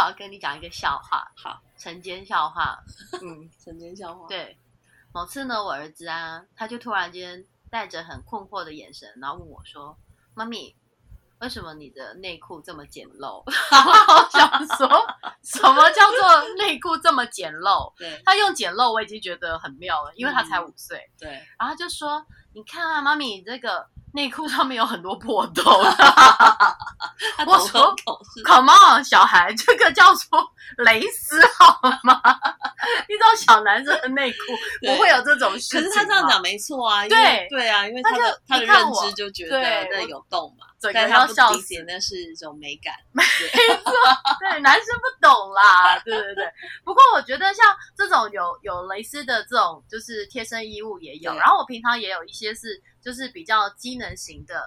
要，我要跟你讲一个笑话，好，晨间笑话。嗯，晨间笑话。对，某次呢，我儿子啊，他就突然间。带着很困惑的眼神，然后问我说：“妈咪，为什么你的内裤这么简陋？” 我想说，什么叫做内裤这么简陋？对，他用简陋，我已经觉觉得很妙了，因为他才五岁。对，然后就说：“你看啊，妈咪，这个。”内裤上面有很多破洞，我说 Come on，小孩，这个叫做蕾丝好吗？你知道小男生的内裤不会有这种事可是他这样讲没错啊，对对啊，因为他的他的认知就觉得那有洞嘛，但他不理解那是一种美感，没错，对，男生不懂啦，对对对。不过我觉得像这种有有蕾丝的这种就是贴身衣物也有，然后我平常也有一些是。就是比较机能型的，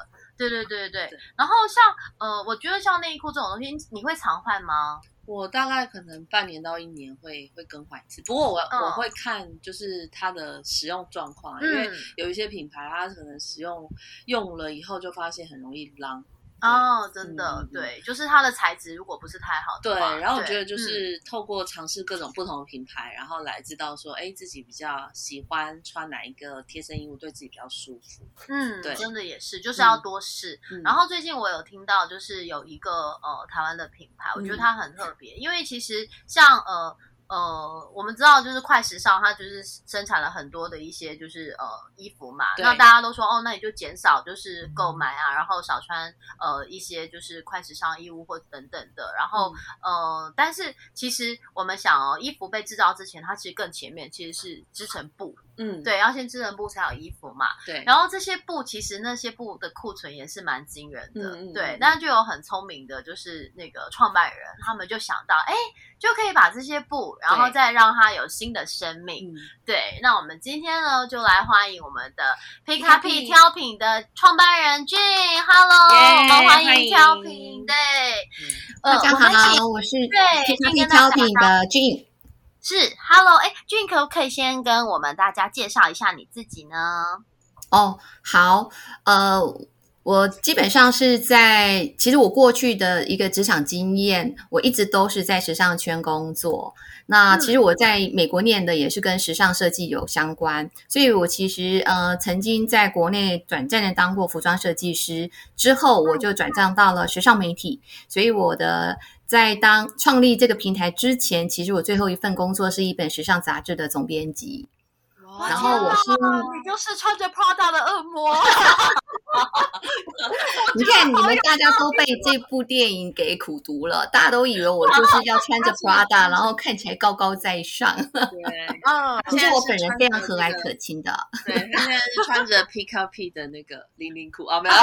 对对对对对。然后像呃，我觉得像内衣裤这种东西，你会常换吗？我大概可能半年到一年会会更换一次。不过我我会看就是它的使用状况，因为有一些品牌它可能使用用了以后就发现很容易脏。哦，真的，对，就是它的材质如果不是太好的，对。然后我觉得就是透过尝试各种不同的品牌，然后来知道说，哎，自己比较喜欢穿哪一个贴身衣物，对自己比较舒服。嗯，对，真的也是，就是要多试。然后最近我有听到，就是有一个呃台湾的品牌，我觉得它很特别，因为其实像呃。呃，我们知道就是快时尚，它就是生产了很多的一些就是呃衣服嘛。那大家都说哦，那你就减少就是购买啊，然后少穿呃一些就是快时尚衣物或等等的。然后呃，但是其实我们想哦，衣服被制造之前，它其实更前面其实是织成布。嗯，对，要先织成布才有衣服嘛。对。然后这些布其实那些布的库存也是蛮惊人的。对，那就有很聪明的，就是那个创办人，他们就想到，哎，就可以把这些布。然后再让它有新的生命。对，那我们今天呢，就来欢迎我们的 Pick Up 挑品的创办人 j a n Hello，我们欢迎挑品。对，大家好，我是对 Pick Up 挑品的 j a n 是 Hello，哎 j a n 可不可以先跟我们大家介绍一下你自己呢？哦，好，呃。我基本上是在，其实我过去的一个职场经验，我一直都是在时尚圈工作。那其实我在美国念的也是跟时尚设计有相关，所以我其实呃曾经在国内短暂的当过服装设计师，之后我就转账到了时尚媒体。所以我的在当创立这个平台之前，其实我最后一份工作是一本时尚杂志的总编辑。然后我是你就是穿着 Prada 的恶魔。你看，你们大家都被这部电影给苦读了，大家都以为我就是要穿着 Prada，然后看起来高高在上。对，嗯，其实我本人非常和蔼可亲的。对，现在是穿着 p i k a P 的那个零零裤啊，没有。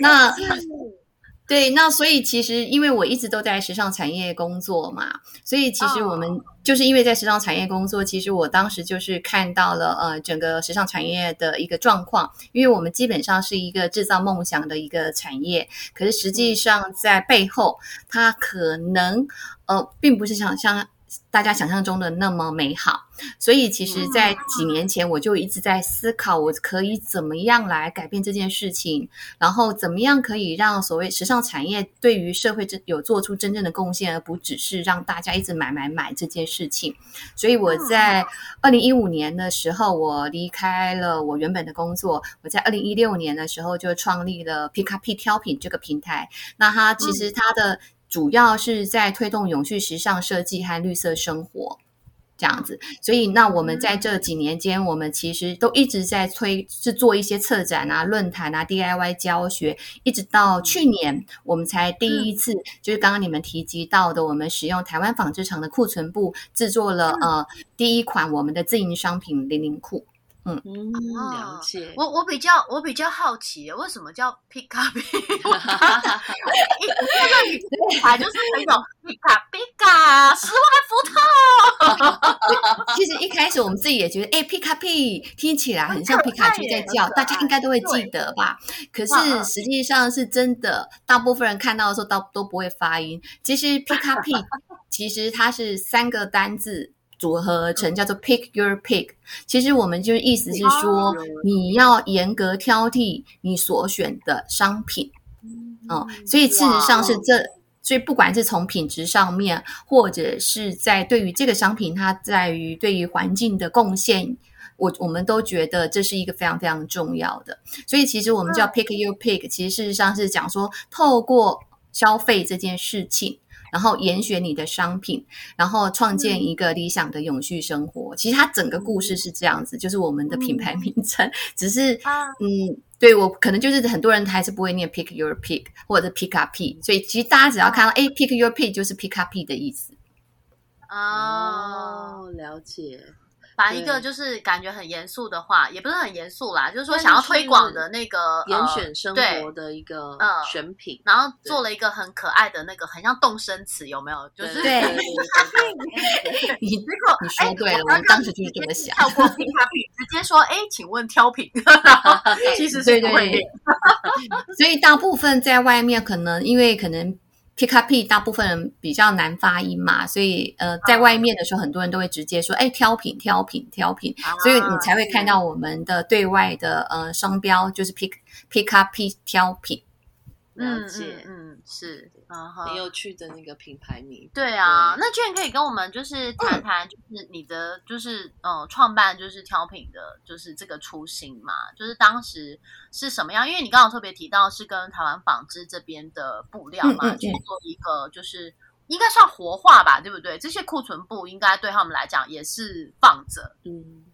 那。对，那所以其实因为我一直都在时尚产业工作嘛，所以其实我们就是因为在时尚产业工作，其实我当时就是看到了呃整个时尚产业的一个状况，因为我们基本上是一个制造梦想的一个产业，可是实际上在背后，它可能呃并不是想像。大家想象中的那么美好，所以其实，在几年前我就一直在思考，我可以怎么样来改变这件事情，然后怎么样可以让所谓时尚产业对于社会真有做出真正的贡献，而不只是让大家一直买买买这件事情。所以我在二零一五年的时候，我离开了我原本的工作，我在二零一六年的时候就创立了 Pick Up 挑品这个平台。那它其实它的主要是在推动永续时尚设计和绿色生活。这样子，所以那我们在这几年间，我们其实都一直在推，是做一些策展啊、论坛啊、DIY 教学，一直到去年，我们才第一次，就是刚刚你们提及到的，我们使用台湾纺织厂的库存布制作了呃第一款我们的自营商品零零裤。嗯嗯，了解。我我比较我比较好奇，为什么叫 Pika Pika？那个品牌就是那种 Pika Pika 十万伏特。其实一开始我们自己也觉得，哎，Pika P 听起来很像皮卡丘在叫，大家应该都会记得吧？可是实际上是真的，大部分人看到的时候都都不会发音。其实 Pika P 其实它是三个单字。组合成叫做 Pick Your Pick，其实我们就是意思是说，你要严格挑剔你所选的商品，哦，所以事实上是这，所以不管是从品质上面，或者是在对于这个商品它在于对于环境的贡献，我我们都觉得这是一个非常非常重要的。所以其实我们叫 Pick Your Pick，其实事实上是讲说，透过消费这件事情。然后严选你的商品，然后创建一个理想的永续生活。其实它整个故事是这样子，就是我们的品牌名称，只是嗯，对我可能就是很多人还是不会念 pick your pick 或者 pick up p，所以其实大家只要看到哎 pick your pick 就是 pick up p 的意思。哦，了解。把一个就是感觉很严肃的话，也不是很严肃啦，就是说想要推广的那个严选生活的一个选品，然后做了一个很可爱的那个很像动声词，有没有？就是对，你你说对了，我当时就是这么想，跳过卡 P，直接说，哎，请问挑品，其实是对，所以大部分在外面可能因为可能。Pick up P，大部分人比较难发音嘛，所以呃，在外面的时候，很多人都会直接说：“哎，挑品，挑品，挑品。”所以你才会看到我们的对外的呃商标就是 Pick Pick up P 挑品。了解，嗯，是。很有趣的那个品牌名，对啊，那居然可以跟我们就是谈谈，就是你的就是呃创办就是挑品的，就是这个初心嘛，就是当时是什么样？因为你刚刚特别提到是跟台湾纺织这边的布料嘛，去做一个就是应该算活化吧，对不对？这些库存布应该对他们来讲也是放着，嗯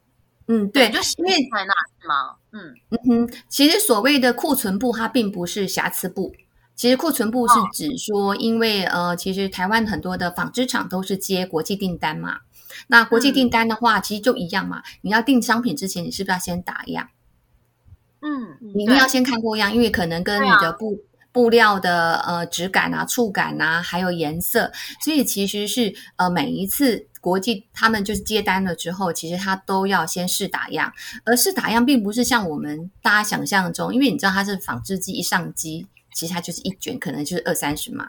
嗯，对，就因为在那是吗？嗯嗯哼，其实所谓的库存布，它并不是瑕疵布。其实库存部是指说，因为呃，其实台湾很多的纺织厂都是接国际订单嘛。那国际订单的话，其实就一样嘛。你要订商品之前，你是不是要先打样？嗯，你一定要先看过样，因为可能跟你的布布料的呃质感啊、触感啊，还有颜色，所以其实是呃每一次国际他们就是接单了之后，其实他都要先试打样。而试打样并不是像我们大家想象中，因为你知道它是纺织机一上机。其实它就是一卷，可能就是二三十码。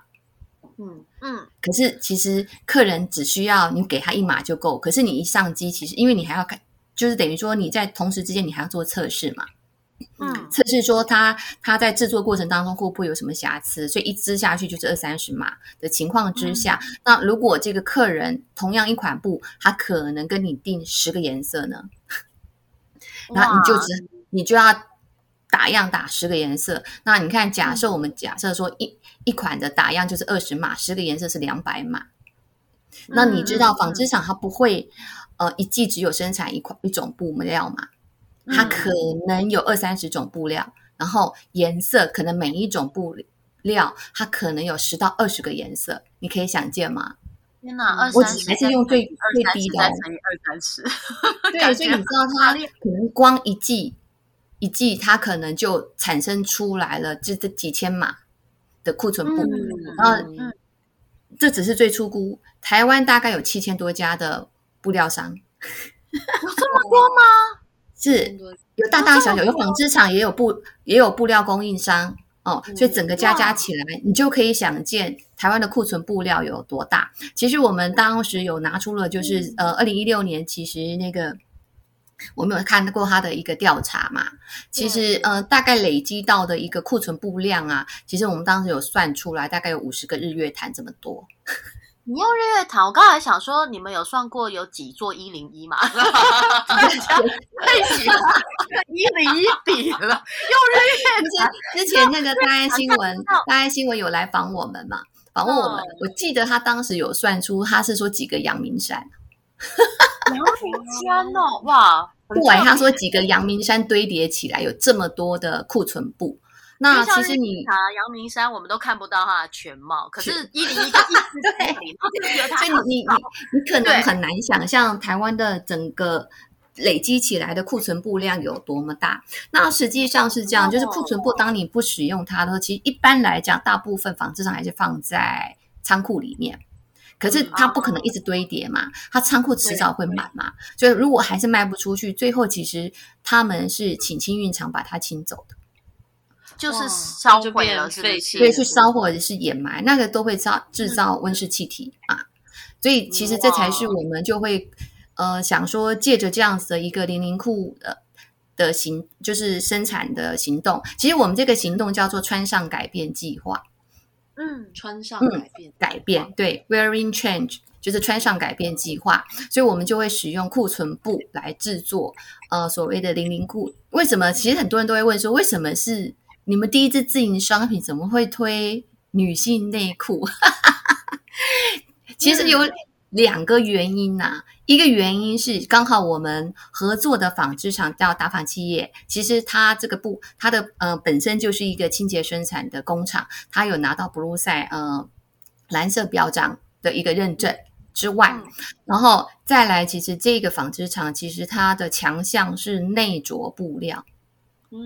嗯嗯。可是其实客人只需要你给他一码就够。可是你一上机，其实因为你还要看，就是等于说你在同时之间你还要做测试嘛。嗯。测试说它它在制作过程当中会不会有什么瑕疵？所以一支下去就是二三十码的情况之下，那如果这个客人同样一款布，他可能跟你订十个颜色呢？那你就只你就要。打样打十个颜色，那你看，假设我们假设说一一款的打样就是二十码，十个颜色是两百码。那你知道纺织厂它不会呃一季只有生产一款一种布料嘛？它可能有二三十种布料，然后颜色可能每一种布料它可能有十到二十个颜色，你可以想见吗？天哪，二我只还是用最最低的，乘以二三十。对，所以你知道它可能光一季。一季它可能就产生出来了，这这几千码的库存布，然后这只是最初估，台湾大概有七千多家的布料商，有这么多吗？是有大大小小，有纺织厂，也有布，也有布料供应商哦，所以整个加加起来，你就可以想见台湾的库存布料有多大。其实我们当时有拿出了，就是呃，二零一六年，其实那个。我们有看过他的一个调查嘛？其实，呃，大概累积到的一个库存布量啊，其实我们当时有算出来，大概有五十个日月潭这么多。你用日月潭，我刚才想说，你们有算过有几座一零一吗？一比一比了，用日月潭。之前那个大爱新闻，大爱新闻有来访我们嘛？访问我们，我记得他当时有算出，他是说几个阳明山。阳明山哦，哇！对，他说几个阳明山堆叠起来有这么多的库存布。那其实你查阳明山，我们都看不到它的全貌。可是一零一个一四对，所以你你你你可能很难想象台湾的整个累积起来的库存布量有多么大。那实际上是这样，就是库存布当你不使用它的时候，其实一般来讲，大部分纺织厂还是放在仓库里面。可是它不可能一直堆叠嘛，它仓库迟早会满嘛。所以如果还是卖不出去，最后其实他们是请清运厂把它清走的。就是烧毁了废弃，对，去烧或者是掩埋，那个都会造制造温室气体啊。所以其实这才是我们就会呃想说，借着这样子的一个零零库的的行，就是生产的行动。其实我们这个行动叫做穿上改变计划。嗯，穿上改变，改变对，wearing change 就是穿上改变计划。所以我们就会使用库存布来制作呃所谓的零零库。为什么？其实很多人都会问说，为什么是？你们第一支自营商品怎么会推女性内裤？其实有两个原因呐。一个原因是刚好我们合作的纺织厂叫达纺企业，其实它这个布它的呃本身就是一个清洁生产的工厂，它有拿到 Blue 赛呃蓝色标章的一个认证之外，然后再来，其实这个纺织厂其实它的强项是内着布料。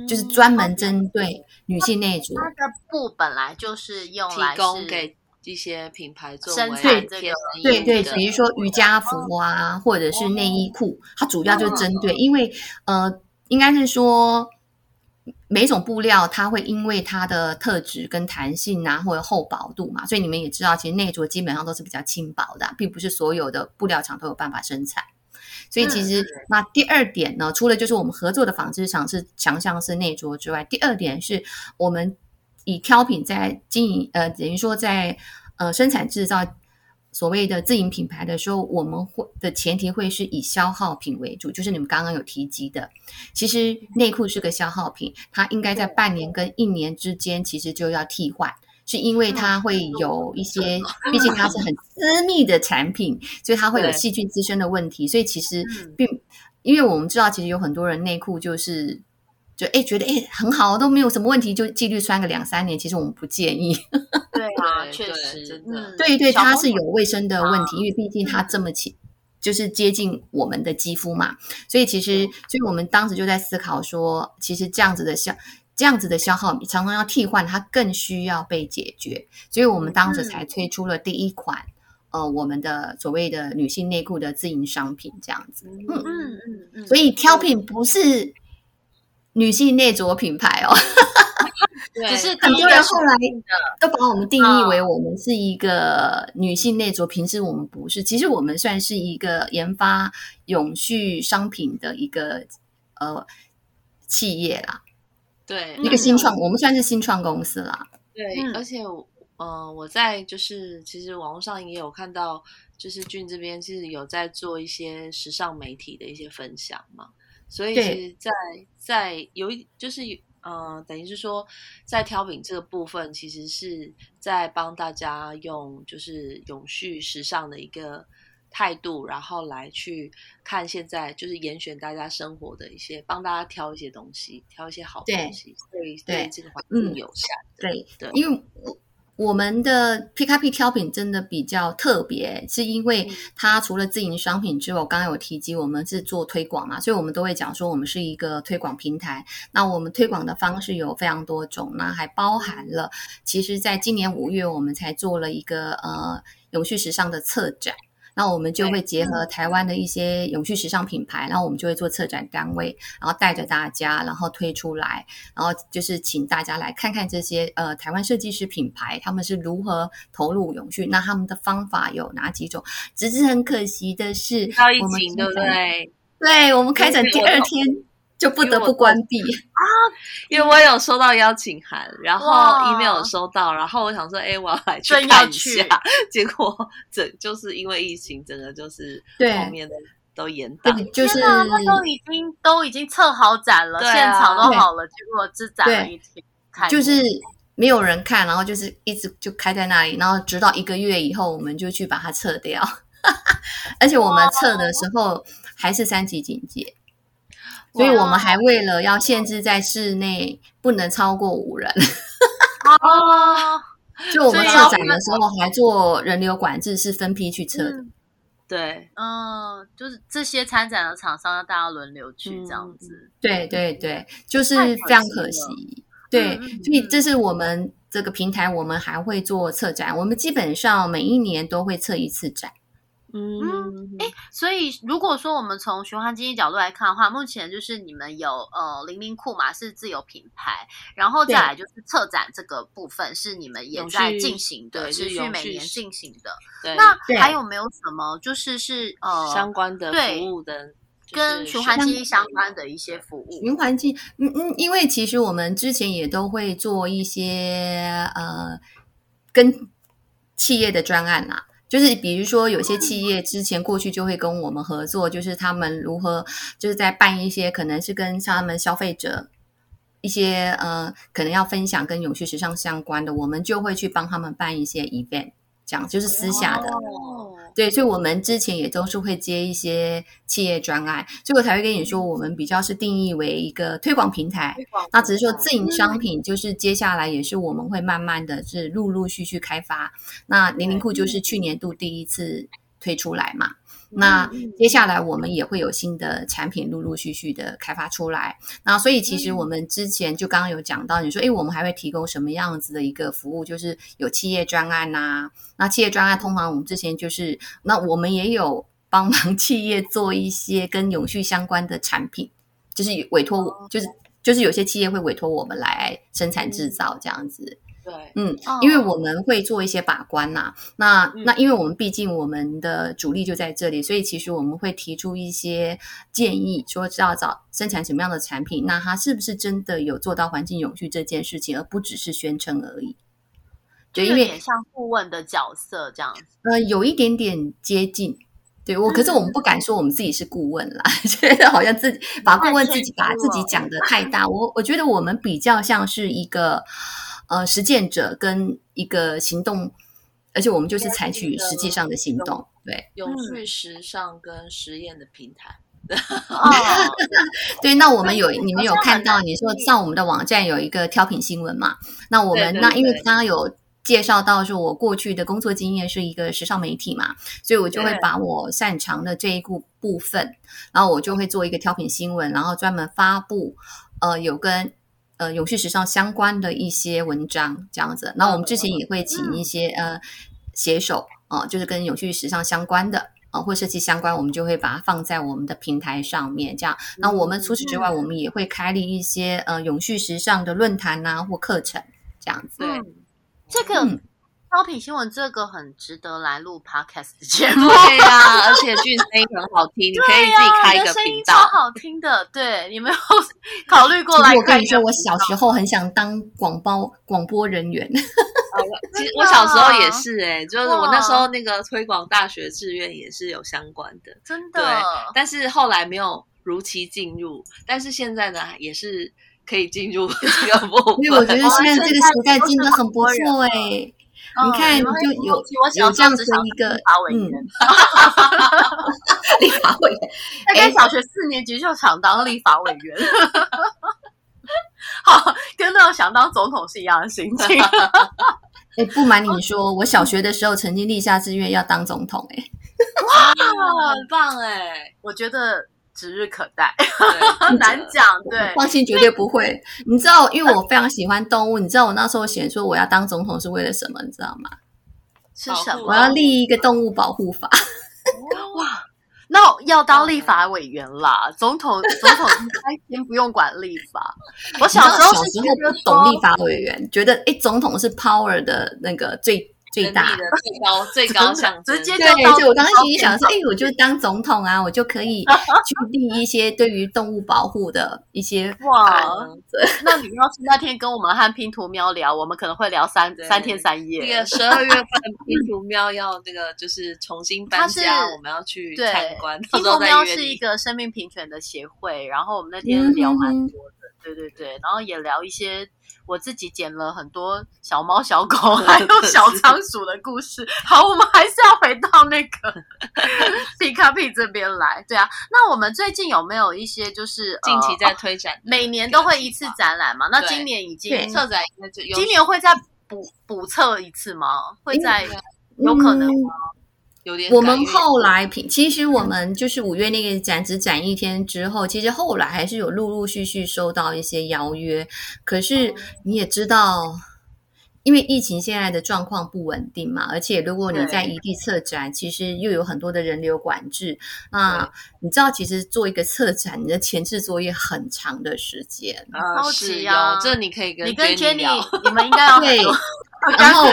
就是专门针对女性内着，它的布本来就是用提供给一些品牌做生产这个，对对，比如说瑜伽服啊，或者是内衣裤，它主要就是针对，因为呃，应该是说每种布料它会因为它的特质跟弹性啊，或者厚薄度嘛，所以你们也知道，其实内着基本上都是比较轻薄的，并不是所有的布料厂都有办法生产。所以其实，那第二点呢，除了就是我们合作的纺织厂是强项是内着之外，第二点是我们以挑品在经营，呃，等于说在呃生产制造所谓的自营品牌的时候，我们会的前提会是以消耗品为主，就是你们刚刚有提及的，其实内裤是个消耗品，它应该在半年跟一年之间，其实就要替换。是因为它会有一些，毕竟它是很 私密的产品，所以它会有细菌滋生的问题。所以其实并，因为我们知道，其实有很多人内裤就是就哎觉得哎很好，都没有什么问题，就纪律穿个两三年。其实我们不建议。对啊，确实，真的。对对，它是有卫生的问题，因为毕竟它这么近，就是接近我们的肌肤嘛。所以其实，所以我们当时就在思考说，其实这样子的消。这样子的消耗，常常要替换，它更需要被解决，所以我们当时才推出了第一款，呃，我们的所谓的女性内裤的自营商品，这样子。嗯嗯嗯嗯。所以挑品不是女性内着品牌哦，只是很多人后来都把我们定义为我们是一个女性内着，平时我们不是，其实我们算是一个研发永续商品的一个呃企业啦。对，一个新创，我们算是新创公司啦。对，而且，呃，我在就是其实网络上也有看到，就是俊这边其实有在做一些时尚媒体的一些分享嘛。所以，其实在在有一就是呃，等于是说，在挑品这个部分，其实是在帮大家用就是永续时尚的一个。态度，然后来去看现在就是严选大家生活的一些，帮大家挑一些东西，挑一些好东西，对对这个环境友善。对对，因为我我们的 P K P 挑品真的比较特别，是因为它除了自营商品之外，我刚刚有提及我们是做推广嘛，所以我们都会讲说我们是一个推广平台。那我们推广的方式有非常多种，那还包含了，其实在今年五月我们才做了一个呃永续时尚的策展。那我们就会结合台湾的一些永续时尚品牌，然后我们就会做策展单位，然后带着大家，然后推出来，然后就是请大家来看看这些呃台湾设计师品牌他们是如何投入永续，那他们的方法有哪几种？只是很可惜的是，我们对不对？对我们开展第二天。就不得不关闭啊！因为我有收到邀请函，然后 email 收到，然后我想说，哎，我要来去看一下。结果整就是因为疫情，整个就是后面的都延档。就是他都已经都已经测好展了，现场都好了，结果只展了一天。就是没有人看，然后就是一直就开在那里，然后直到一个月以后，我们就去把它撤掉。而且我们测的时候还是三级警戒，所以我们还为了要限制在室内不能超过五人。哦，就我们策展的时候还做人流管制，是分批去测的。对，嗯，就是这些参展的厂商要大家轮流去这样子。对对对，就是非常可惜。对，所以这是我们这个平台，我们还会做策展，我们基本上每一年都会测一次展。嗯，哎，所以如果说我们从循环经济角度来看的话，目前就是你们有呃零零库嘛是自有品牌，然后再来就是策展这个部分是你们也在进行的，持续每年进行的。那还有没有什么就是是呃相关的服务的，跟循环经济相关的一些服务？循环经嗯嗯，因为其实我们之前也都会做一些呃跟企业的专案啦。就是比如说，有些企业之前过去就会跟我们合作，就是他们如何就是在办一些可能是跟他们消费者一些呃，可能要分享跟永续时尚相关的，我们就会去帮他们办一些 event。讲就是私下的，对，所以我们之前也都是会接一些企业专案，所以我才会跟你说，我们比较是定义为一个推广平台。那只是说自营商品，就是接下来也是我们会慢慢的是陆陆续续开发。那零零库就是去年度第一次推出来嘛。那接下来我们也会有新的产品陆陆续续的开发出来。那所以其实我们之前就刚刚有讲到，你说，哎，我们还会提供什么样子的一个服务？就是有企业专案呐。那企业专案通常我们之前就是，那我们也有帮忙 企业做一些跟永续相关的产品，就是委托，就是就是有些企业会委托我们来生产制造这样子。对，嗯，因为我们会做一些把关呐，那那因为我们毕竟我们的主力就在这里，所以其实我们会提出一些建议，说要找生产什么样的产品，那它是不是真的有做到环境永续这件事情，而不只是宣称而已，就有点像顾问的角色这样子。呃，有一点点接近，对我，可是我们不敢说我们自己是顾问啦，觉得好像自己把顾问自己把自己讲的太大，我我觉得我们比较像是一个。呃，实践者跟一个行动，而且我们就是采取实际上的行动，对，永续时尚跟实验的平台。对，那我们有你们有看到，你说上我们的网站有一个挑品新闻嘛？那我们那因为刚刚有介绍到，说我过去的工作经验是一个时尚媒体嘛，所以我就会把我擅长的这一部部分，然后我就会做一个挑品新闻，然后专门发布，呃，有跟。呃，永续时尚相关的一些文章这样子，那我们之前也会请一些呃写手啊，就是跟永续时尚相关的啊，或设计相关，我们就会把它放在我们的平台上面。这样，那我们除此之外，我们也会开立一些呃永续时尚的论坛呐或课程这样子。对，这个。招品新闻这个很值得来录 podcast 的节目，对呀，而且俊声音很好听，你可以自己开一个频道，超好听的。对，你没有 考虑过来？我跟你说，我小时候很想当广播广播人员。其实我小时候也是，哎，就是我那时候那个推广大学志愿也是有相关的，真的。对，但是后来没有如期进入，但是现在呢，也是可以进入这个部分。因为我觉得现在这个时代真的很不错，哎。你看，就有有这样子一个嗯，立法委员，大概小学四年级就想当立法委员，好，跟那种想当总统是一样的心情。哎，不瞒你说，我小学的时候曾经立下志愿要当总统，哎，哇，很棒哎，我觉得。指日可待，很难讲。对，放心，绝对不会。你知道，因为我非常喜欢动物。你知道我那时候写说我要当总统是为了什么？你知道吗？是什么？我要立一个动物保护法。哇，那要当立法委员啦。总统，总统应该先不用管立法。我小时候小时候不懂立法委员，觉得哎，总统是 power 的那个最。最大的最高 最高想直接就对，我刚刚心里想说，哎，我就当总统啊，我就可以 去立一些对于动物保护的一些哇。那你要是那天跟我们和拼图喵聊，我们可能会聊三三天三夜。那个十二月份 拼图喵要那个就是重新搬家，我们要去参观。拼图喵是一个生命平权的协会，然后我们那天聊蛮多的。对对对，然后也聊一些。我自己捡了很多小猫、小狗 还有小仓鼠的故事。好，我们还是要回到那个 皮卡皮这边来。对啊，那我们最近有没有一些就是近期在推展？每年都会一次展览嘛？那今年已经策展，今年会再补补测一次吗？会再有可能吗？我们后来平，其实我们就是五月那个展只展一天之后，其实后来还是有陆陆续续收到一些邀约。可是你也知道，因为疫情现在的状况不稳定嘛，而且如果你在异地策展，其实又有很多的人流管制。那你知道，其实做一个策展，你的前置作业很长的时间。超级啊！这你可以跟你跟 Jenny，你们应该要 对，然后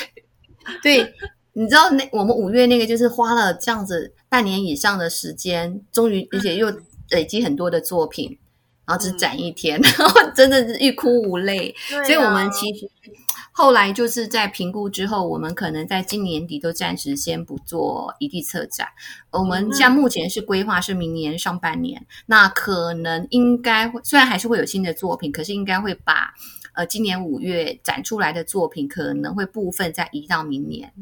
对。你知道那我们五月那个就是花了这样子半年以上的时间，终于而且又累积很多的作品，然后只展一天，然后真的是欲哭无泪。所以，我们其实后来就是在评估之后，我们可能在今年底都暂时先不做异地策展。我们像目前是规划是明年上半年，那可能应该会虽然还是会有新的作品，可是应该会把呃今年五月展出来的作品可能会部分再移到明年。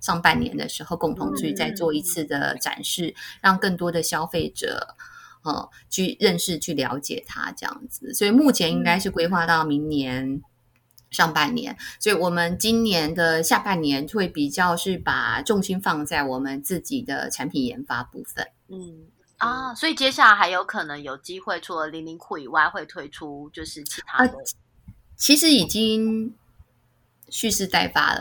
上半年的时候，共同去再做一次的展示，让更多的消费者，呃，去认识、去了解它这样子。所以目前应该是规划到明年上半年。所以我们今年的下半年会比较是把重心放在我们自己的产品研发部分。嗯啊，所以接下来还有可能有机会，除了零零库以外，会推出就是其他的。其实已经蓄势待发了。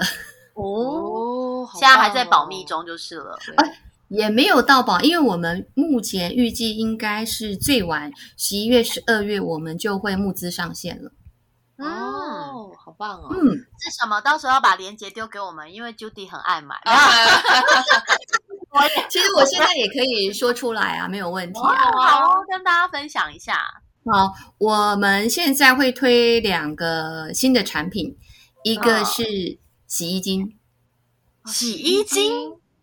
哦，现在还在保密中就是了，也没有到保，因为我们目前预计应该是最晚十一月、十二月，我们就会募资上线了。哦，好棒哦！嗯，是什么？到时候要把链接丢给我们，因为 Judy 很爱买。其实我现在也可以说出来啊，没有问题啊。好，跟大家分享一下。好，我们现在会推两个新的产品，一个是。洗衣精，洗衣精，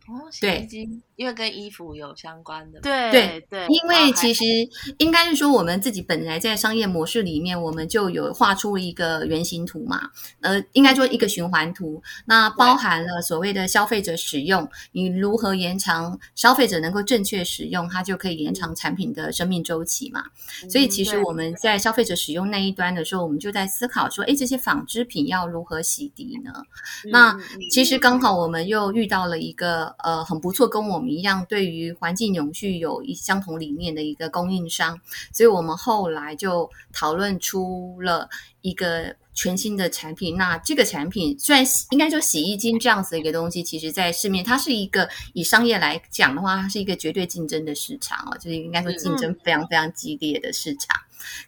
哦，洗衣精。因为跟衣服有相关的，对对对，因为其实应该是说，我们自己本来在商业模式里面，我们就有画出一个原型图嘛，呃，应该说一个循环图，那包含了所谓的消费者使用，你如何延长消费者能够正确使用，它就可以延长产品的生命周期嘛。所以其实我们在消费者使用那一端的时候，我们就在思考说，哎，这些纺织品要如何洗涤呢？那其实刚好我们又遇到了一个呃很不错，跟我们。一样，对于环境永续有一相同理念的一个供应商，所以我们后来就讨论出了一个全新的产品。那这个产品虽然应该说洗衣精这样子的一个东西，其实在市面它是一个以商业来讲的话，它是一个绝对竞争的市场哦，就是应该说竞争非常非常激烈的市场。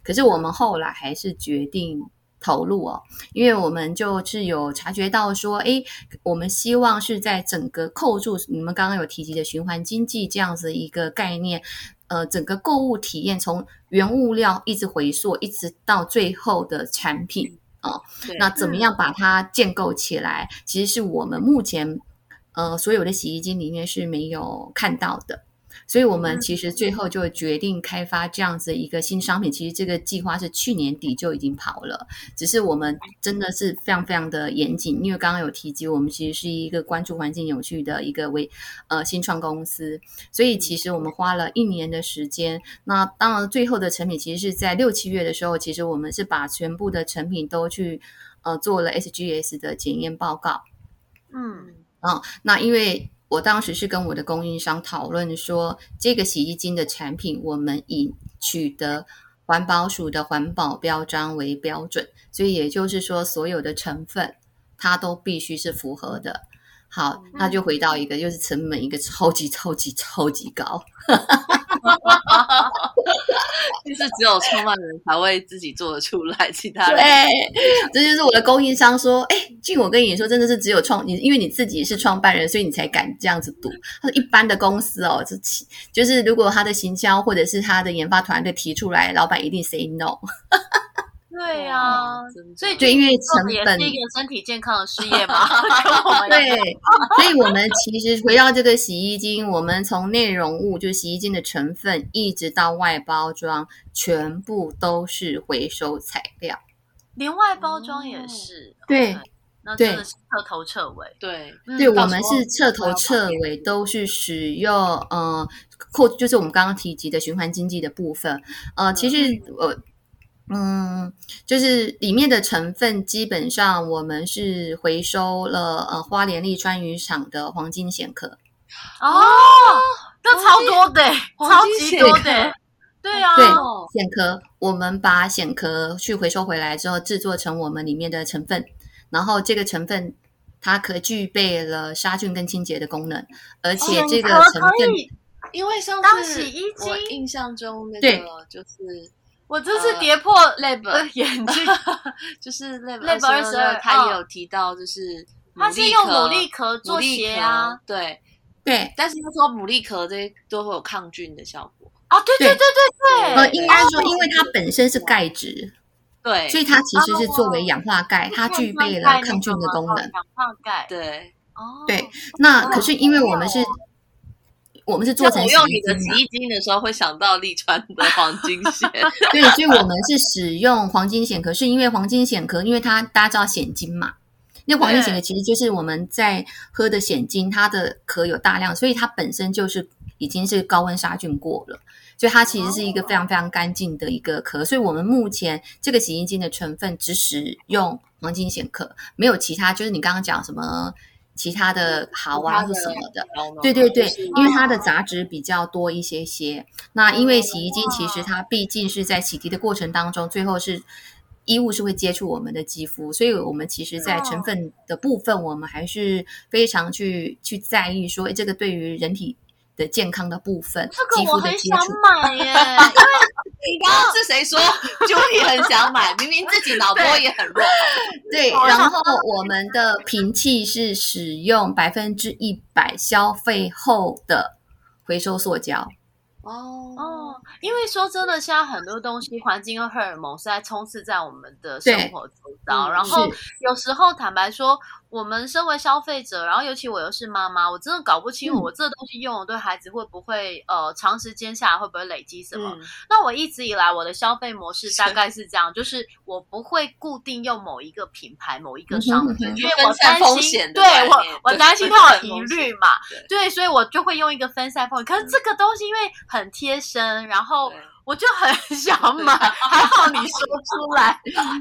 可是我们后来还是决定。投入哦，因为我们就是有察觉到说，诶，我们希望是在整个扣住你们刚刚有提及的循环经济这样子一个概念，呃，整个购物体验从原物料一直回溯，一直到最后的产品哦，那怎么样把它建构起来？其实是我们目前呃所有的洗衣机里面是没有看到的。所以，我们其实最后就决定开发这样子一个新商品。其实这个计划是去年底就已经跑了，只是我们真的是非常非常的严谨，因为刚刚有提及，我们其实是一个关注环境有序的一个为呃新创公司，所以其实我们花了一年的时间。那当然，最后的成品其实是在六七月的时候，其实我们是把全部的成品都去呃做了 SGS 的检验报告。嗯，啊，那因为。我当时是跟我的供应商讨论说，这个洗衣精的产品，我们以取得环保署的环保标章为标准，所以也就是说，所有的成分它都必须是符合的。好，那就回到一个，就是成本一个超级超级超级高，哈哈哈就是只有创办人才会自己做得出来，其他人对，这就是我的供应商说，哎，俊，我跟你说，真的是只有创你，因为你自己是创办人，所以你才敢这样子赌。他说，一般的公司哦，这就是如果他的行销或者是他的研发团队提出来，老板一定 say no。对呀，所以就，因为成本是一个身体健康的事业嘛。对，所以我们其实回到这个洗衣精，我们从内容物，就是洗衣精的成分，一直到外包装，全部都是回收材料，连外包装也是。对，那真的是彻头彻尾。对，对我们是彻头彻尾都是使用呃，扩就是我们刚刚提及的循环经济的部分。呃，其实呃。嗯，就是里面的成分基本上我们是回收了呃花莲利川渔场的黄金蚬壳哦，那超多的，超级多的，对啊，对蚬壳，我们把蚬壳去回收回来之后，制作成我们里面的成分，然后这个成分它可具备了杀菌跟清洁的功能，而且这个成分因为上次我印象中那个就是。我这是跌破 lab 眼镜，就是 lab lab 二十二，他也有提到，就是他是用牡蛎壳做鞋啊，对对，但是他说牡蛎壳这些都会有抗菌的效果啊，对对对对对，呃，应该说因为它本身是钙质，对，所以它其实是作为氧化钙，它具备了抗菌的功能，氧化钙，对，哦，对，那可是因为我们是。我们是做成用你的洗衣精的时候，会想到利川的黄金蚬。对，所以我们是使用黄金蚬壳，是因为黄金蚬壳，因为它大家知道蚬精嘛，那黄金蚬壳其实就是我们在喝的蚬精，它的壳有大量，所以它本身就是已经是高温杀菌过了，所以它其实是一个非常非常干净的一个壳。所以我们目前这个洗衣精的成分只使用黄金蚬壳，没有其他，就是你刚刚讲什么。其他的好啊，或什么的，对对对，因为它的杂质比较多一些些。那因为洗衣精其实它毕竟是在洗涤的过程当中，最后是衣物是会接触我们的肌肤，所以我们其实在成分的部分，我们还是非常去去在意说，哎，这个对于人体。的健康的部分，这个我很想买耶，因为你刚刚是谁说就也很想买？明明自己脑波也很弱。对，然后我们的瓶器是使用百分之一百消费后的回收塑胶。哦哦，因为说真的，现在很多东西，环境和荷尔蒙是在充斥在我们的生活周遭，然后有时候坦白说。我们身为消费者，然后尤其我又是妈妈，我真的搞不清我这东西用了对孩子会不会呃长时间下来会不会累积什么？那我一直以来我的消费模式大概是这样，就是我不会固定用某一个品牌、某一个商品，因为我担心，对我我担心它有疑虑嘛，对，所以我就会用一个分散风险。可是这个东西因为很贴身，然后。我就很想买，还好你说出来。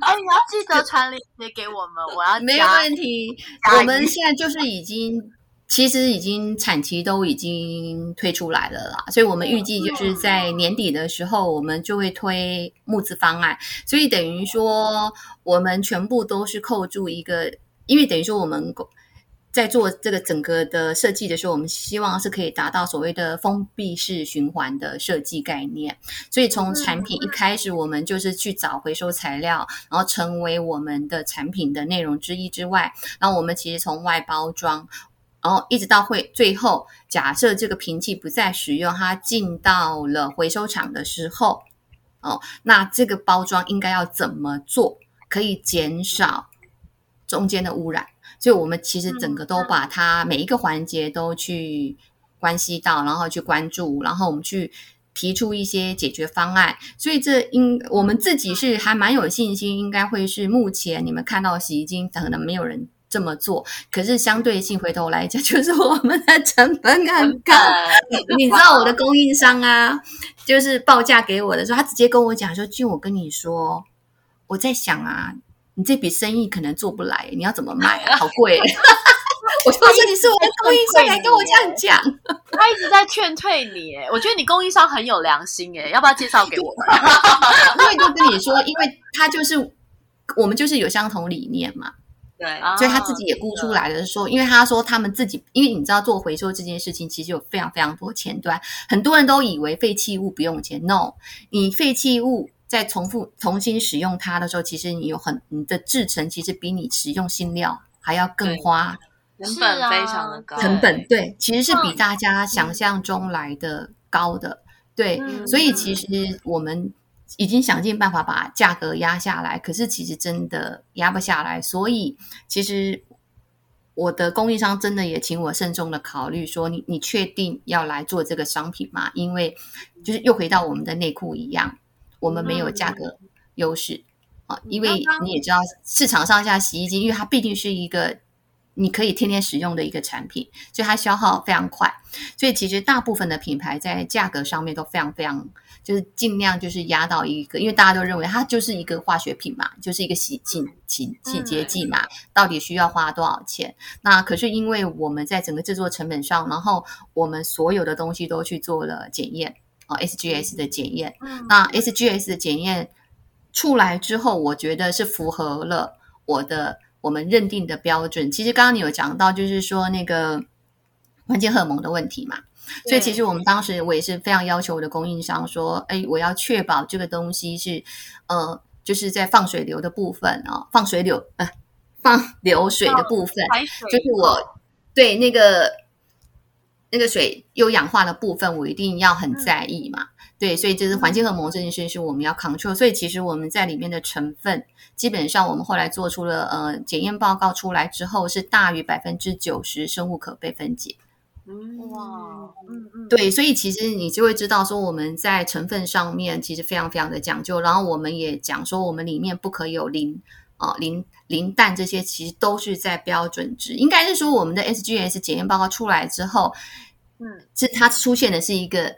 哎，你要记得传链接给我们，我要没有问题。我们现在就是已经，其实已经产期都已经推出来了啦，所以我们预计就是在年底的时候，我们就会推募资方案。所以等于说，我们全部都是扣住一个，因为等于说我们。在做这个整个的设计的时候，我们希望是可以达到所谓的封闭式循环的设计概念。所以从产品一开始，我们就是去找回收材料，然后成为我们的产品的内容之一之外，然后我们其实从外包装，然后一直到会最后，假设这个瓶器不再使用，它进到了回收厂的时候，哦，那这个包装应该要怎么做，可以减少中间的污染？所以我们其实整个都把它每一个环节都去关系到，然后去关注，然后我们去提出一些解决方案。所以这应我们自己是还蛮有信心，应该会是目前你们看到洗衣精可能没有人这么做，可是相对性回头来讲，就是我们的成本很高。你知道我的供应商啊，就是报价给我的时候，他直接跟我讲说：“俊，我跟你说，我在想啊。”你这笔生意可能做不来，你要怎么卖？好贵！我就说你是我的供应商，还跟我这样讲，他一直在劝退你。哎，我觉得你供应商很有良心，哎，要不要介绍给我？因为就跟你说，因为他就是我们就是有相同理念嘛，对，所以他自己也估出来了，说，因为他说他们自己，因为你知道做回收这件事情，其实有非常非常多前端，很多人都以为废弃物不用钱，no，你废弃物。在重复重新使用它的时候，其实你有很你的制成，其实比你使用新料还要更花，成本非常的高。成本对，其实是比大家想象中来的高的。对，所以其实我们已经想尽办法把价格压下来，可是其实真的压不下来，所以其实我的供应商真的也请我慎重的考虑，说你你确定要来做这个商品吗？因为就是又回到我们的内裤一样，我们没有价格优势啊，因为你也知道市场上下洗衣机，因为它毕竟是一个。你可以天天使用的一个产品，所以它消耗非常快，所以其实大部分的品牌在价格上面都非常非常，就是尽量就是压到一个，因为大家都认为它就是一个化学品嘛，就是一个洗净洗洗洁剂嘛，到底需要花多少钱？那可是因为我们在整个制作成本上，然后我们所有的东西都去做了检验啊，SGS 的检验，那 SGS 的检验出来之后，我觉得是符合了我的。我们认定的标准，其实刚刚你有讲到，就是说那个环境荷尔蒙的问题嘛。所以其实我们当时我也是非常要求我的供应商说，哎，我要确保这个东西是呃，就是在放水流的部分啊，放水流呃，放流水的部分，就是我对那个那个水有氧化的部分，我一定要很在意嘛。对，所以就是环境荷尔蒙这件事是我们要 control。所以其实我们在里面的成分，基本上我们后来做出了呃检验报告出来之后，是大于百分之九十生物可被分解。哇，嗯嗯，对，所以其实你就会知道说我们在成分上面其实非常非常的讲究。然后我们也讲说我们里面不可以有磷啊磷磷氮这些，其实都是在标准值。应该是说我们的 SGS 检验报告出来之后，嗯，是它出现的是一个。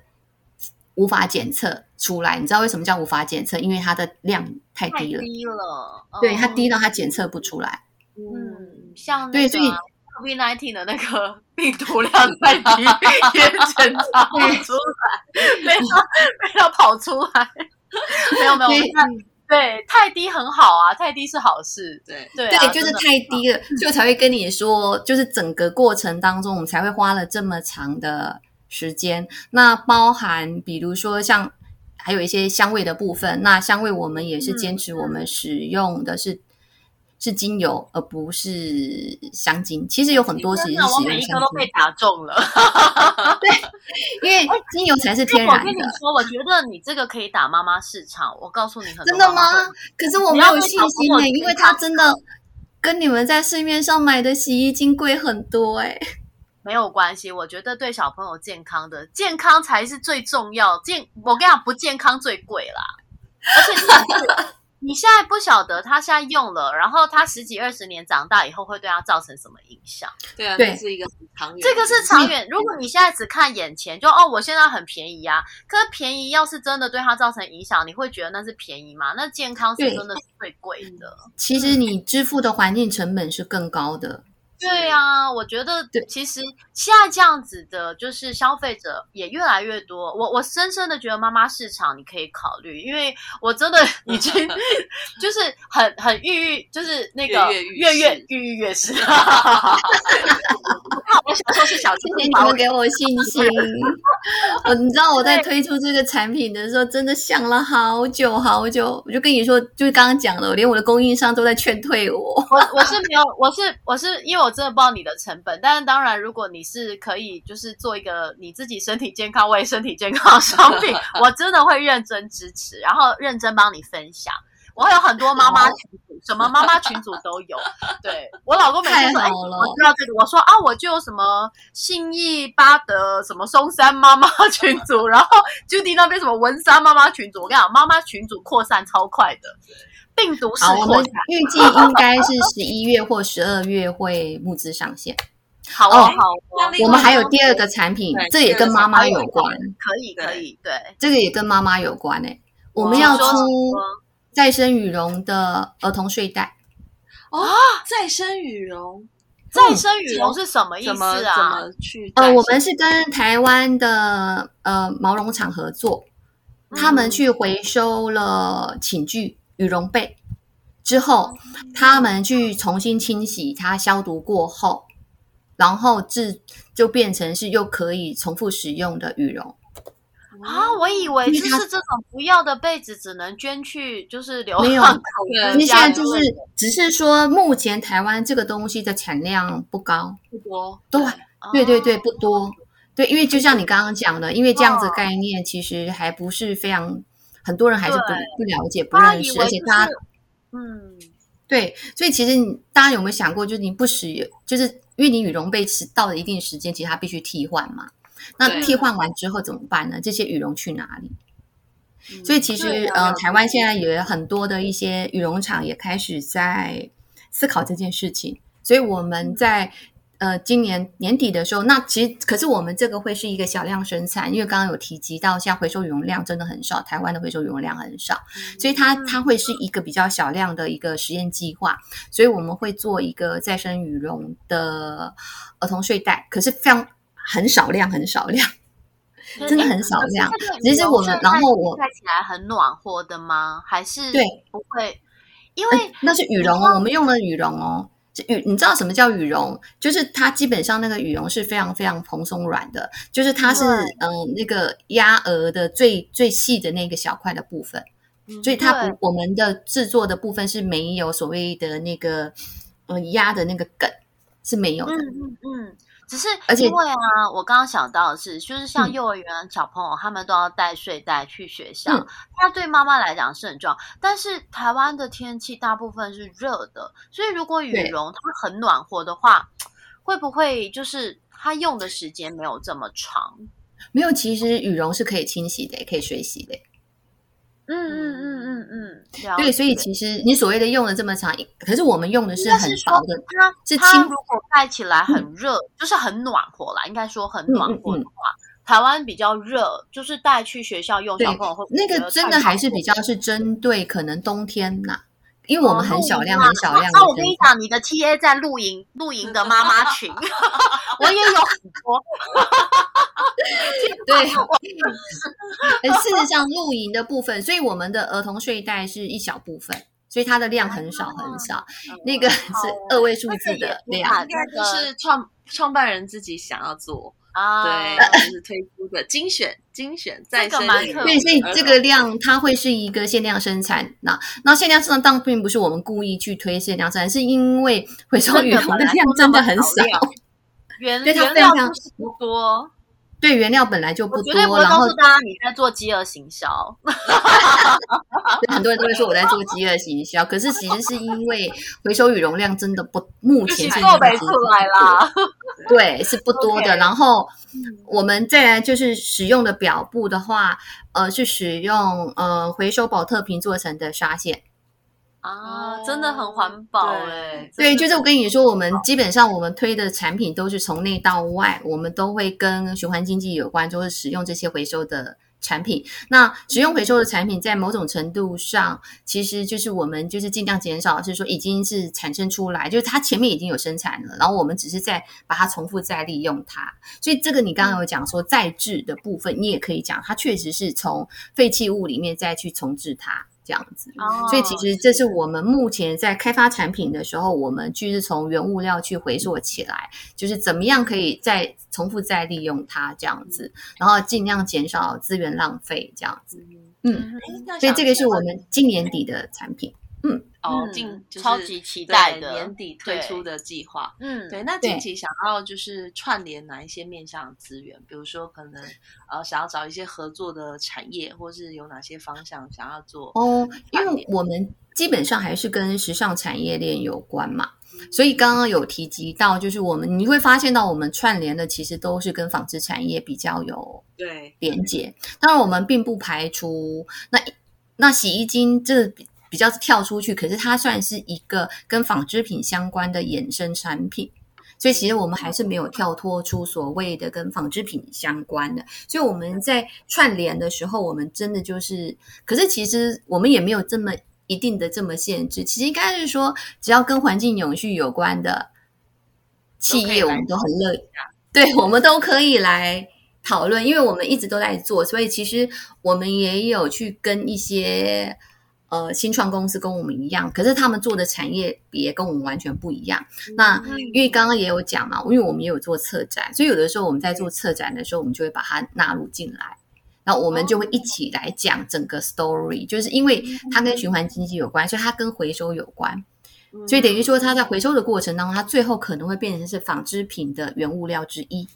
无法检测出来，你知道为什么叫无法检测？因为它的量太低了，低了，对，它低到它检测不出来。嗯，像对，所以 COVID-19 的那个 病毒量太低，也检查不出来，没有没有跑出来，没 有没有，对，太低很好啊，太低是好事，对对对，就是太低了，就才会跟你说，就是整个过程当中，我们才会花了这么长的。时间，那包含比如说像还有一些香味的部分，那香味我们也是坚持我们使用的是是精油，而不是香精。其实有很多其实我每一个都被打中了，对，因为精油才是天然的。我跟你说，我觉得你这个可以打妈妈市场。我告诉你，真的吗？可是我没有信心诶，因为它真的跟你们在市面上买的洗衣精贵很多诶。没有关系，我觉得对小朋友健康的健康才是最重要。健，我跟你讲，不健康最贵啦。而且你现在不晓得他现在用了，然后他十几二十年长大以后会对他造成什么影响？对啊，这是一个长远。这个是长远。如果你现在只看眼前，就哦，我现在很便宜啊。可是便宜要是真的对他造成影响，你会觉得那是便宜吗？那健康是真的是最贵的。其实你支付的环境成本是更高的。对啊，我觉得其实现在这样子的，就是消费者也越来越多。我我深深的觉得妈妈市场你可以考虑，因为我真的 已经就是很很郁郁，就是那个跃跃郁郁 越是。我小时候是小谢谢你们给我信心。我你知道我在推出这个产品的时候，真的想了好久好久。我就跟你说，就是刚刚讲的，连我的供应商都在劝退我。我我是没有，我是我是因为我真的不知道你的成本。但是当然，如果你是可以，就是做一个你自己身体健康、为身体健康的商品，我真的会认真支持，然后认真帮你分享。我有很多妈妈群组，什么妈妈群组都有。对我老公每次说：“哎，我知道这个。”我说：“啊，我就有什么信义巴德什么松山妈妈群组，然后 Judy 那边什么文山妈妈群组。”我跟你讲，妈妈群组扩散超快的，病毒是扩散。预计应该是十一月或十二月会募资上线。好哦，好。我们还有第二个产品，这也跟妈妈有关。可以，可以，对，这个也跟妈妈有关诶。我们要出。再生羽绒的儿童睡袋哦，再生羽绒，再生羽绒是什么意思啊？怎么去？呃，我们是跟台湾的呃毛绒厂合作，他们去回收了寝具羽绒被之后，他们去重新清洗它，消毒过后，然后制就变成是又可以重复使用的羽绒。啊，我以为就是这种不要的被子只能捐去，就是流没有，因为现在就是只是说目前台湾这个东西的产量不高，不多，对，对对对，不多，对，因为就像你刚刚讲的，因为这样子概念其实还不是非常很多人还是不不了解、不认识，而且大家，嗯，对，所以其实大家有没有想过，就是你不使用，就是因为你羽绒被吃到了一定时间，其实它必须替换嘛。那替换完之后怎么办呢？这些羽绒去哪里？所以其实呃，台湾现在有很多的一些羽绒厂也开始在思考这件事情。所以我们在呃今年年底的时候，那其实可是我们这个会是一个小量生产，因为刚刚有提及到，像回收羽绒量真的很少，台湾的回收羽绒量很少，所以它它会是一个比较小量的一个实验计划。所以我们会做一个再生羽绒的儿童睡袋，可是非常很少量，很少量。真的很少量。其实我们，然后我看起来很暖和的吗？还是对不会？因为那是羽绒哦，我们用的羽绒哦。羽，你知道什么叫羽绒？就是它基本上那个羽绒是非常非常蓬松软的，就是它是嗯那个鸭鹅的最最细的那个小块的部分，所以它不我们的制作的部分是没有所谓的那个嗯鸭的那个梗是没有的。嗯嗯嗯。只是因为啊，我刚刚想到的是，就是像幼儿园小朋友，他们都要带睡袋去学校，那对妈妈来讲是很重要。但是台湾的天气大部分是热的，所以如果羽绒它很暖和的话，会不会就是它用的时间没有这么长？没有，其实羽绒是可以清洗的，也可以水洗的。嗯嗯嗯嗯嗯，对，所以其实你所谓的用了这么长，可是我们用的是很薄的，它是轻。如果盖起来很热，就是很暖和啦，应该说很暖和的话，台湾比较热，就是带去学校用，小朋友会那个真的还是比较是针对可能冬天呐。因为我们很小量，很小量。那我跟你讲，你的 T A 在露营，露营的妈妈群，我也有很多。对，事实上露营的部分，所以我们的儿童睡袋是一小部分，所以它的量很少很少，那个是二位数字的量，就是创创办人自己想要做。啊，对，就是推出的精选精选再生对，所以这个量它会是一个限量生产。那那限量生产当并不是我们故意去推限量生产，是因为回收羽绒的量真的很少，原原料不多。对原料本来就不多，然后告诉大家你在做饥饿行销，很多人都会说我在做饥饿行销，可是其实是因为回收羽绒量真的不，目前是做没出来啦，对，是不多的。然后我们再来就是使用的表布的话，呃，是使用呃回收宝特瓶做成的纱线。啊，真的很环保哎！对，就是我跟你说，我们基本上我们推的产品都是从内到外，我们都会跟循环经济有关，就是使用这些回收的产品。那使用回收的产品，在某种程度上，其实就是我们就是尽量减少，是说已经是产生出来，就是它前面已经有生产了，然后我们只是在把它重复再利用它。所以这个你刚刚有讲说再制的部分，你也可以讲，它确实是从废弃物里面再去重置它。这样子，所以其实这是我们目前在开发产品的时候，我们就是从原物料去回溯起来，就是怎么样可以再重复再利用它这样子，然后尽量减少资源浪费这样子。嗯，所以这个是我们今年底的产品。嗯，哦，近超级期待的年底推出的计划。嗯，对，那近期想要就是串联哪一些面向的资源？比如说可能呃想要找一些合作的产业，或是有哪些方向想要做？哦，因为我们基本上还是跟时尚产业链有关嘛，所以刚刚有提及到，就是我们你会发现到我们串联的其实都是跟纺织产业比较有对连接。当然，我们并不排除那那洗衣精这。比较跳出去，可是它算是一个跟纺织品相关的衍生产品，所以其实我们还是没有跳脱出所谓的跟纺织品相关的。所以我们在串联的时候，我们真的就是，可是其实我们也没有这么一定的这么限制。其实应该是说，只要跟环境永续有关的企业，我们都很乐意，对我们都可以来讨论，因为我们一直都在做，所以其实我们也有去跟一些。呃，新创公司跟我们一样，可是他们做的产业别跟我们完全不一样。那因为刚刚也有讲嘛，因为我们也有做策展，所以有的时候我们在做策展的时候，我们就会把它纳入进来，那我们就会一起来讲整个 story，就是因为它跟循环经济有关，所以它跟回收有关，所以等于说。它在回收的过程当中，它最后可能会变成是纺织品的原物料之一，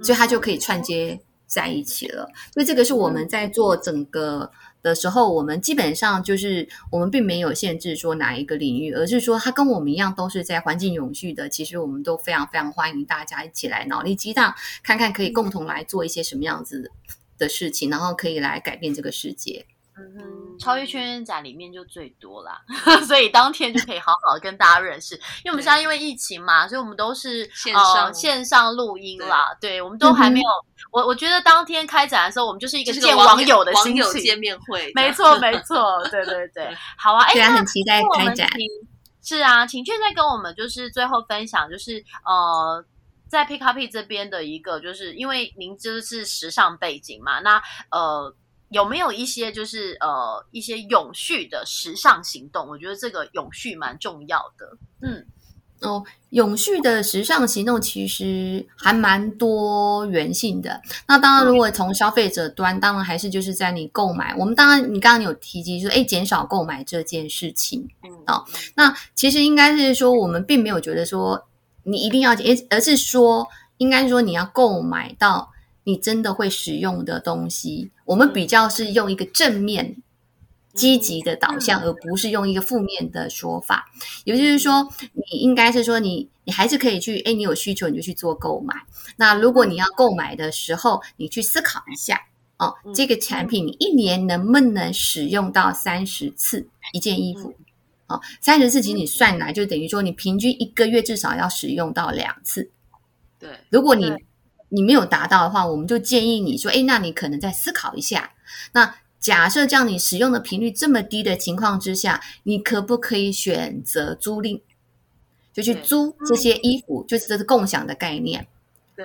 所以它就可以串接在一起了。所以这个是我们在做整个的时候，我们基本上就是我们并没有限制说哪一个领域，而是说它跟我们一样都是在环境永续的。其实我们都非常非常欢迎大家一起来脑力激荡，看看可以共同来做一些什么样子的事情，然后可以来改变这个世界。嗯哼，超越圈圈展里面就最多啦，所以当天就可以好好的跟大家认识。因为我们现在因为疫情嘛，所以我们都是线上线上录音啦。对，我们都还没有。我我觉得当天开展的时候，我们就是一个见网友的心情，见面会。没错，没错，对对对。好啊，哎，很期待开展。是啊，请券再跟我们就是最后分享，就是呃，在 Pick Up 这边的一个，就是因为您就是时尚背景嘛，那呃。有没有一些就是呃一些永续的时尚行动？我觉得这个永续蛮重要的。嗯，哦，永续的时尚行动其实还蛮多元性的。那当然，如果从消费者端，当然还是就是在你购买。我们当然，你刚刚有提及说，哎，减少购买这件事情。嗯，哦，那其实应该是说，我们并没有觉得说你一定要减，而是说，应该说你要购买到。你真的会使用的东西，我们比较是用一个正面、积极的导向，而不是用一个负面的说法。也就是说，你应该是说，你你还是可以去，哎，你有需求你就去做购买。那如果你要购买的时候，你去思考一下，哦，这个产品你一年能不能使用到三十次一件衣服？哦，三十次其实你算来就等于说，你平均一个月至少要使用到两次。对，如果你。你没有达到的话，我们就建议你说：“哎，那你可能再思考一下。那假设这样你使用的频率这么低的情况之下，你可不可以选择租赁？就去租这些衣服，就是这是共享的概念。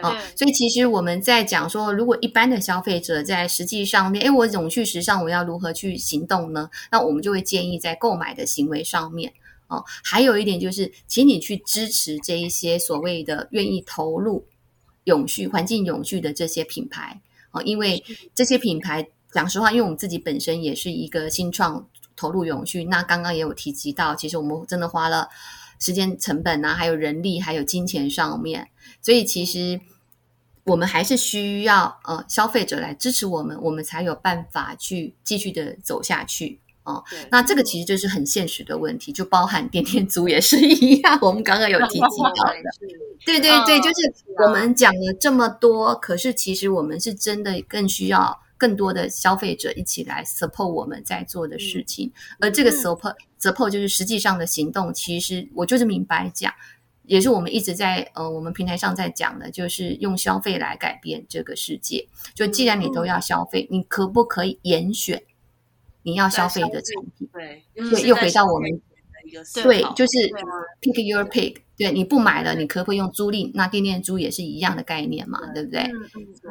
啊，所以其实我们在讲说，如果一般的消费者在实际上面，哎，我永续时尚，我要如何去行动呢？那我们就会建议在购买的行为上面，哦，还有一点就是，请你去支持这一些所谓的愿意投入。永续环境永续的这些品牌。啊，因为这些品牌讲实话，因为我们自己本身也是一个新创投入永续，那刚刚也有提及到，其实我们真的花了时间成本啊，还有人力，还有金钱上面，所以其实我们还是需要呃消费者来支持我们，我们才有办法去继续的走下去。哦，那这个其实就是很现实的问题，就包含店店租也是一样。我们刚刚有提及到的，对对对，就是我们讲了这么多，可是其实我们是真的更需要更多的消费者一起来 support 我们在做的事情。而这个 support support 就是实际上的行动，其实我就是明白讲，也是我们一直在呃我们平台上在讲的，就是用消费来改变这个世界。就既然你都要消费，你可不可以严选？你要消费的产品，对，又回到我们对，就是 pick your pick。对，你不买了，你可不可以用租赁？那店店租也是一样的概念嘛，对不对？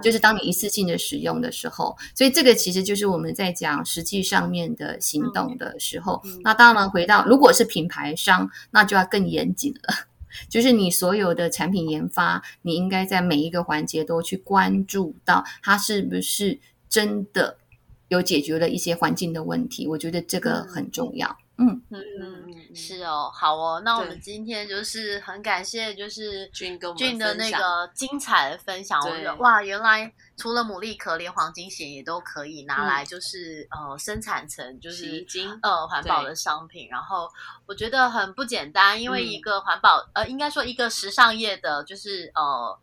就是当你一次性的使用的时候，所以这个其实就是我们在讲实际上面的行动的时候。那当然回到，如果是品牌商，那就要更严谨了。就是你所有的产品研发，你应该在每一个环节都去关注到它是不是真的。有解决了一些环境的问题，我觉得这个很重要。嗯嗯嗯，是哦，好哦，那我们今天就是很感谢，就是俊俊的那个精彩的分享。我觉得哇，原来除了牡蛎壳，连黄金蚬也都可以拿来，就是呃生产成就是呃环保的商品。然后我觉得很不简单，因为一个环保呃，应该说一个时尚业的，就是呃。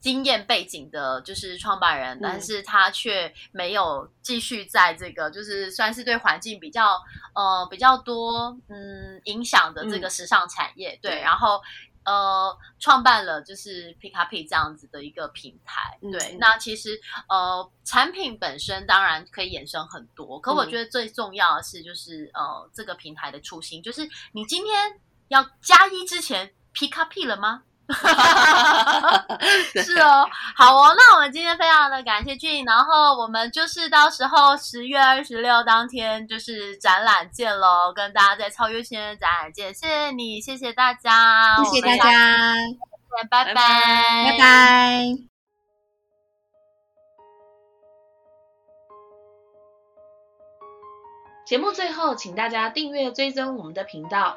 经验背景的，就是创办人，但是他却没有继续在这个，就是算是对环境比较呃比较多嗯影响的这个时尚产业，对，然后呃创办了就是 Pick Up 这样子的一个平台，对，那其实呃产品本身当然可以衍生很多，可我觉得最重要的是就是呃这个平台的初心，就是你今天要加一之前 Pick Up 了吗？是哦，好哦，那我们今天非常的感谢俊，然后我们就是到时候十月二十六当天就是展览见喽，跟大家在超越新的展览见，谢谢你，谢谢大家，谢谢大家，拜拜，拜拜。节目最后，请大家订阅追踪我们的频道。